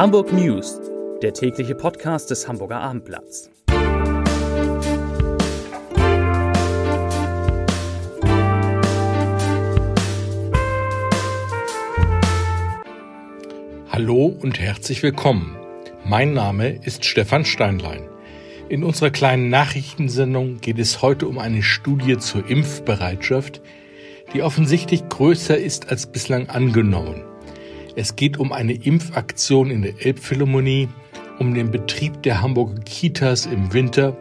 Hamburg News, der tägliche Podcast des Hamburger Abendblatts. Hallo und herzlich willkommen. Mein Name ist Stefan Steinlein. In unserer kleinen Nachrichtensendung geht es heute um eine Studie zur Impfbereitschaft, die offensichtlich größer ist als bislang angenommen. Es geht um eine Impfaktion in der Elbphilharmonie, um den Betrieb der Hamburger Kitas im Winter,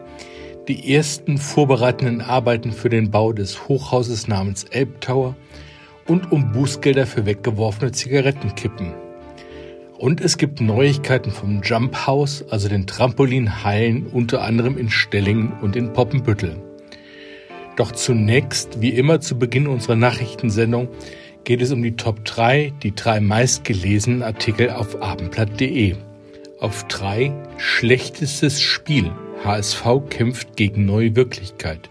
die ersten vorbereitenden Arbeiten für den Bau des Hochhauses namens Elbtower und um Bußgelder für weggeworfene Zigarettenkippen. Und es gibt Neuigkeiten vom Jump House, also den Trampolinhallen, unter anderem in Stellingen und in Poppenbüttel. Doch zunächst, wie immer zu Beginn unserer Nachrichtensendung, geht es um die Top 3, die drei meistgelesenen Artikel auf abendblatt.de. Auf 3 schlechtestes Spiel. HSV kämpft gegen neue Wirklichkeit.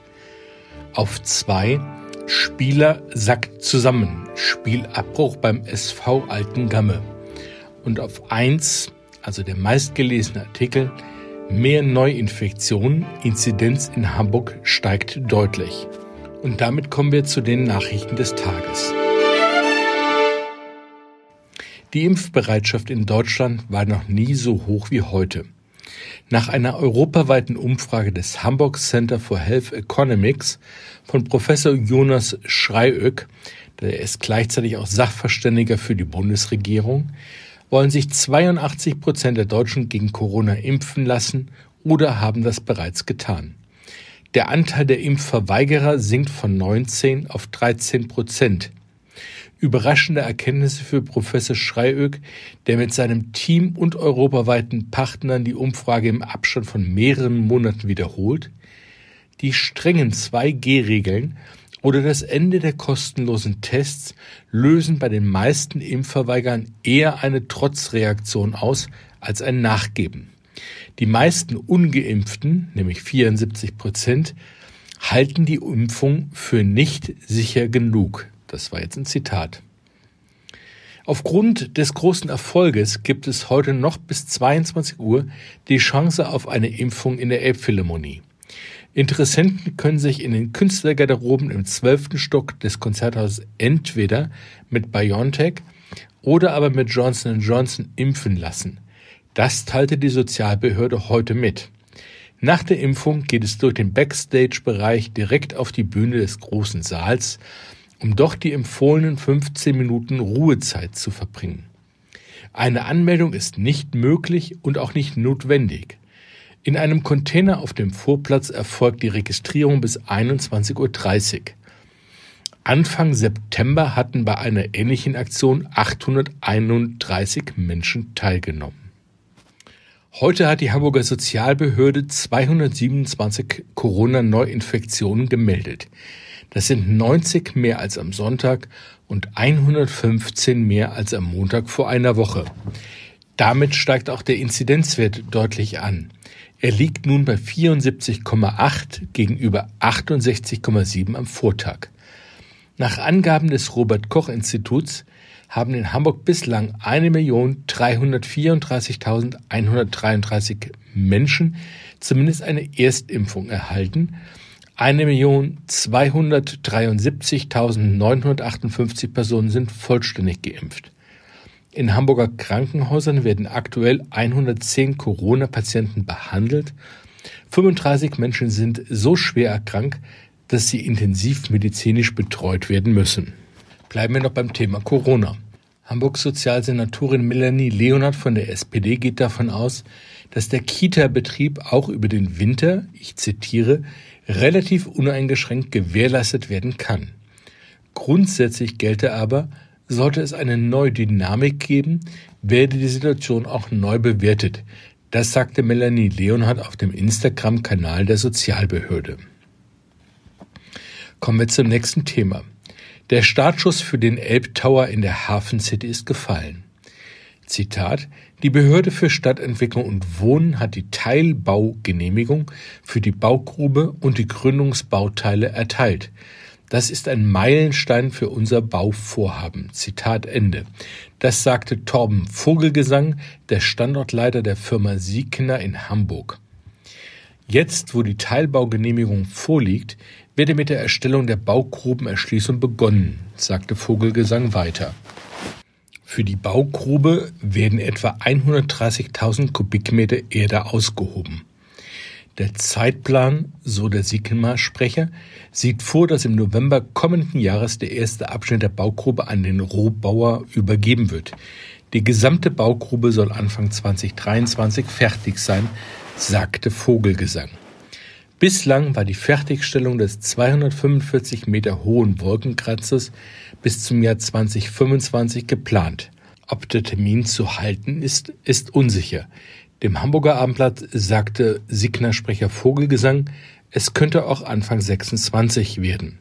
Auf 2 Spieler sackt zusammen. Spielabbruch beim SV Alten Gamme. Und auf 1, also der meistgelesene Artikel, mehr Neuinfektionen, Inzidenz in Hamburg steigt deutlich. Und damit kommen wir zu den Nachrichten des Tages. Die Impfbereitschaft in Deutschland war noch nie so hoch wie heute. Nach einer europaweiten Umfrage des Hamburg Center for Health Economics von Professor Jonas Schreiöck, der ist gleichzeitig auch Sachverständiger für die Bundesregierung, wollen sich 82 Prozent der Deutschen gegen Corona impfen lassen oder haben das bereits getan. Der Anteil der Impfverweigerer sinkt von 19 auf 13 Prozent. Überraschende Erkenntnisse für Professor Schreiöck, der mit seinem Team und europaweiten Partnern die Umfrage im Abstand von mehreren Monaten wiederholt. Die strengen 2G-Regeln oder das Ende der kostenlosen Tests lösen bei den meisten Impfverweigern eher eine Trotzreaktion aus als ein Nachgeben. Die meisten ungeimpften, nämlich 74 Prozent, halten die Impfung für nicht sicher genug. Das war jetzt ein Zitat. Aufgrund des großen Erfolges gibt es heute noch bis 22 Uhr die Chance auf eine Impfung in der Elbphilharmonie. Interessenten können sich in den Künstlergarderoben im zwölften Stock des Konzerthauses entweder mit BioNTech oder aber mit Johnson Johnson impfen lassen. Das teilte die Sozialbehörde heute mit. Nach der Impfung geht es durch den Backstage-Bereich direkt auf die Bühne des großen Saals, um doch die empfohlenen 15 Minuten Ruhezeit zu verbringen. Eine Anmeldung ist nicht möglich und auch nicht notwendig. In einem Container auf dem Vorplatz erfolgt die Registrierung bis 21.30 Uhr. Anfang September hatten bei einer ähnlichen Aktion 831 Menschen teilgenommen. Heute hat die Hamburger Sozialbehörde 227 Corona-Neuinfektionen gemeldet. Das sind 90 mehr als am Sonntag und 115 mehr als am Montag vor einer Woche. Damit steigt auch der Inzidenzwert deutlich an. Er liegt nun bei 74,8 gegenüber 68,7 am Vortag. Nach Angaben des Robert Koch Instituts haben in Hamburg bislang 1.334.133 Menschen zumindest eine Erstimpfung erhalten, 1.273.958 Personen sind vollständig geimpft. In Hamburger Krankenhäusern werden aktuell 110 Corona-Patienten behandelt. 35 Menschen sind so schwer erkrankt, dass sie intensivmedizinisch betreut werden müssen. Bleiben wir noch beim Thema Corona. Hamburgs Sozialsenatorin Melanie Leonard von der SPD geht davon aus, dass der Kita-Betrieb auch über den Winter, ich zitiere, relativ uneingeschränkt gewährleistet werden kann. Grundsätzlich gelte aber, sollte es eine neue Dynamik geben, werde die Situation auch neu bewertet. Das sagte Melanie Leonhardt auf dem Instagram-Kanal der Sozialbehörde. Kommen wir zum nächsten Thema. Der Startschuss für den Elbtower in der Hafen City ist gefallen. Zitat Die Behörde für Stadtentwicklung und Wohnen hat die Teilbaugenehmigung für die Baugrube und die Gründungsbauteile erteilt. Das ist ein Meilenstein für unser Bauvorhaben. Zitat Ende. Das sagte Torben Vogelgesang, der Standortleiter der Firma Siegner in Hamburg. Jetzt, wo die Teilbaugenehmigung vorliegt, werde mit der Erstellung der Baugrubenerschließung begonnen, sagte Vogelgesang weiter. Für die Baugrube werden etwa 130.000 Kubikmeter Erde ausgehoben. Der Zeitplan, so der Siegner-Sprecher, sieht vor, dass im November kommenden Jahres der erste Abschnitt der Baugrube an den Rohbauer übergeben wird. Die gesamte Baugrube soll Anfang 2023 fertig sein, sagte Vogelgesang. Bislang war die Fertigstellung des 245 Meter hohen Wolkenkratzers bis zum Jahr 2025 geplant. Ob der Termin zu halten ist, ist unsicher. Dem Hamburger Abendblatt sagte Signer-Sprecher Vogelgesang, es könnte auch Anfang 26 werden.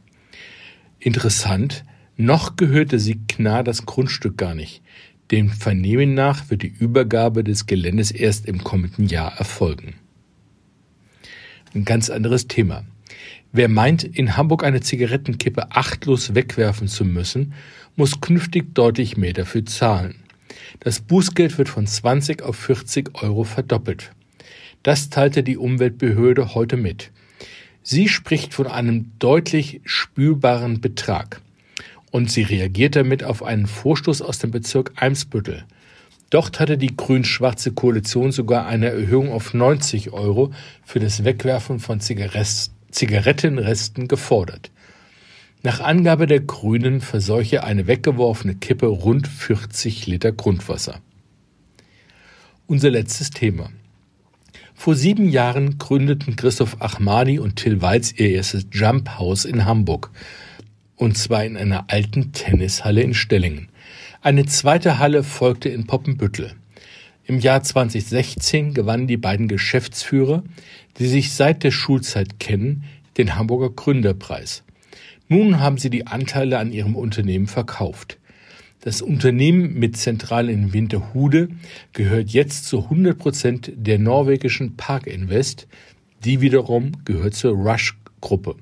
Interessant, noch gehörte Signar das Grundstück gar nicht. Dem Vernehmen nach wird die Übergabe des Geländes erst im kommenden Jahr erfolgen. Ein ganz anderes Thema. Wer meint, in Hamburg eine Zigarettenkippe achtlos wegwerfen zu müssen, muss künftig deutlich mehr dafür zahlen. Das Bußgeld wird von 20 auf 40 Euro verdoppelt. Das teilte die Umweltbehörde heute mit. Sie spricht von einem deutlich spürbaren Betrag. Und sie reagiert damit auf einen Vorstoß aus dem Bezirk Eimsbüttel. Dort hatte die grün-schwarze Koalition sogar eine Erhöhung auf 90 Euro für das Wegwerfen von Zigarettenresten gefordert. Nach Angabe der Grünen verseuche eine weggeworfene Kippe rund 40 Liter Grundwasser. Unser letztes Thema. Vor sieben Jahren gründeten Christoph Achmadi und Till Weiz ihr erstes Jump House in Hamburg. Und zwar in einer alten Tennishalle in Stellingen. Eine zweite Halle folgte in Poppenbüttel. Im Jahr 2016 gewannen die beiden Geschäftsführer, die sich seit der Schulzeit kennen, den Hamburger Gründerpreis. Nun haben sie die Anteile an ihrem Unternehmen verkauft. Das Unternehmen mit Zentrale in Winterhude gehört jetzt zu 100 Prozent der norwegischen Park Invest, die wiederum gehört zur Rush-Gruppe.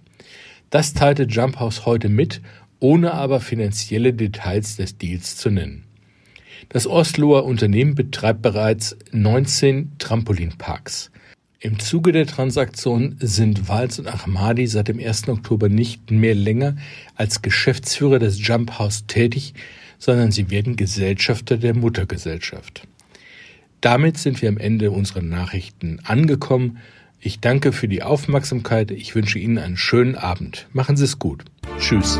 Das teilte Jump House heute mit, ohne aber finanzielle Details des Deals zu nennen. Das Osloer Unternehmen betreibt bereits 19 Trampolinparks. Im Zuge der Transaktion sind Walz und Ahmadi seit dem 1. Oktober nicht mehr länger als Geschäftsführer des Jump House tätig, sondern sie werden Gesellschafter der Muttergesellschaft. Damit sind wir am Ende unserer Nachrichten angekommen. Ich danke für die Aufmerksamkeit. Ich wünsche Ihnen einen schönen Abend. Machen Sie es gut. Tschüss.